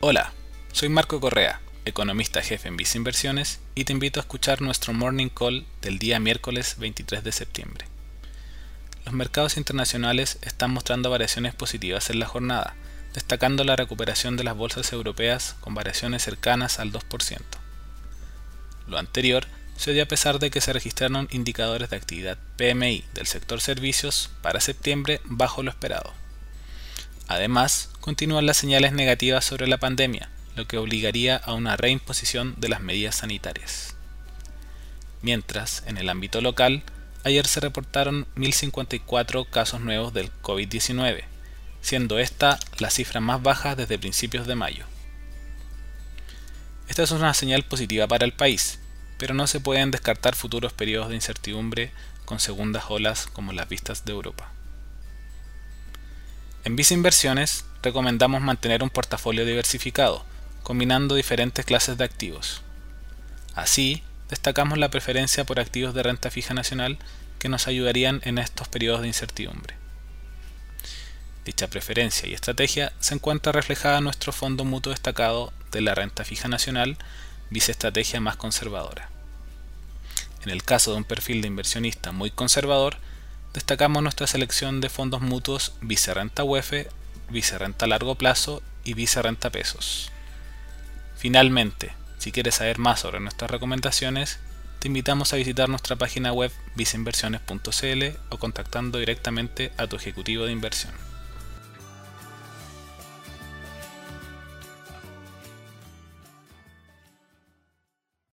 Hola, soy Marco Correa, economista jefe en Visa Inversiones y te invito a escuchar nuestro morning call del día miércoles 23 de septiembre. Los mercados internacionales están mostrando variaciones positivas en la jornada, destacando la recuperación de las bolsas europeas con variaciones cercanas al 2%. Lo anterior se dio a pesar de que se registraron indicadores de actividad PMI del sector servicios para septiembre bajo lo esperado. Además, continúan las señales negativas sobre la pandemia, lo que obligaría a una reimposición de las medidas sanitarias. Mientras, en el ámbito local, ayer se reportaron 1.054 casos nuevos del COVID-19, siendo esta la cifra más baja desde principios de mayo. Esta es una señal positiva para el país, pero no se pueden descartar futuros periodos de incertidumbre con segundas olas como las vistas de Europa. En Visa Inversiones recomendamos mantener un portafolio diversificado, combinando diferentes clases de activos. Así, destacamos la preferencia por activos de renta fija nacional que nos ayudarían en estos periodos de incertidumbre. Dicha preferencia y estrategia se encuentra reflejada en nuestro fondo mutuo destacado de la renta fija nacional, estrategia más conservadora. En el caso de un perfil de inversionista muy conservador, destacamos nuestra selección de fondos mutuos Vicerrenta UEF, Vicerrenta largo plazo y Vicerrenta pesos. Finalmente, si quieres saber más sobre nuestras recomendaciones, te invitamos a visitar nuestra página web viceinversiones.cl o contactando directamente a tu ejecutivo de inversión.